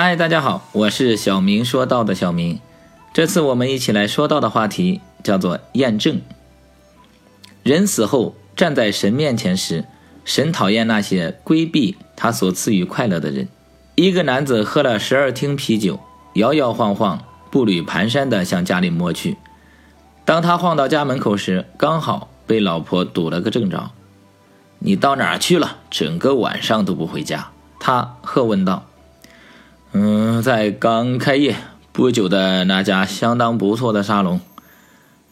嗨，大家好，我是小明说道的小明。这次我们一起来说到的话题叫做验证。人死后站在神面前时，神讨厌那些规避他所赐予快乐的人。一个男子喝了十二听啤酒，摇摇晃晃、步履蹒跚地向家里摸去。当他晃到家门口时，刚好被老婆堵了个正着。“你到哪儿去了？整个晚上都不回家？”他喝问道。嗯，在刚开业不久的那家相当不错的沙龙，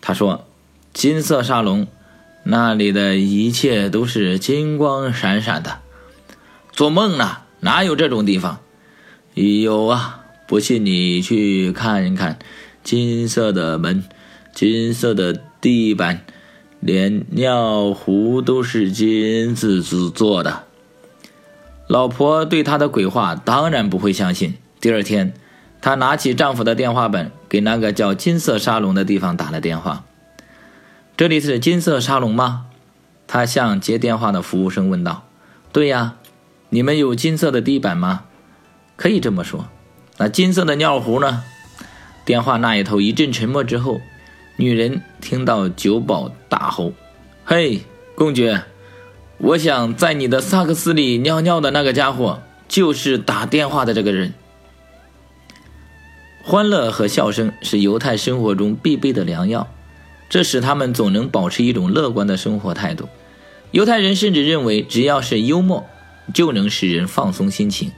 他说：“金色沙龙，那里的一切都是金光闪闪的。”做梦呢，哪有这种地方？有啊，不信你去看一看，金色的门，金色的地板，连尿壶都是金子制作的。老婆对他的鬼话当然不会相信。第二天，她拿起丈夫的电话本，给那个叫“金色沙龙”的地方打了电话。“这里是金色沙龙吗？”她向接电话的服务生问道。“对呀，你们有金色的地板吗？”“可以这么说。”“那金色的尿壶呢？”电话那一头一阵沉默之后，女人听到酒保大吼：“嘿，公爵！”我想在你的萨克斯里尿尿的那个家伙，就是打电话的这个人。欢乐和笑声是犹太生活中必备的良药，这使他们总能保持一种乐观的生活态度。犹太人甚至认为，只要是幽默，就能使人放松心情，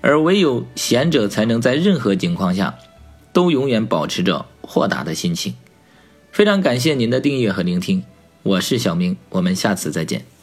而唯有贤者才能在任何情况下，都永远保持着豁达的心情。非常感谢您的订阅和聆听，我是小明，我们下次再见。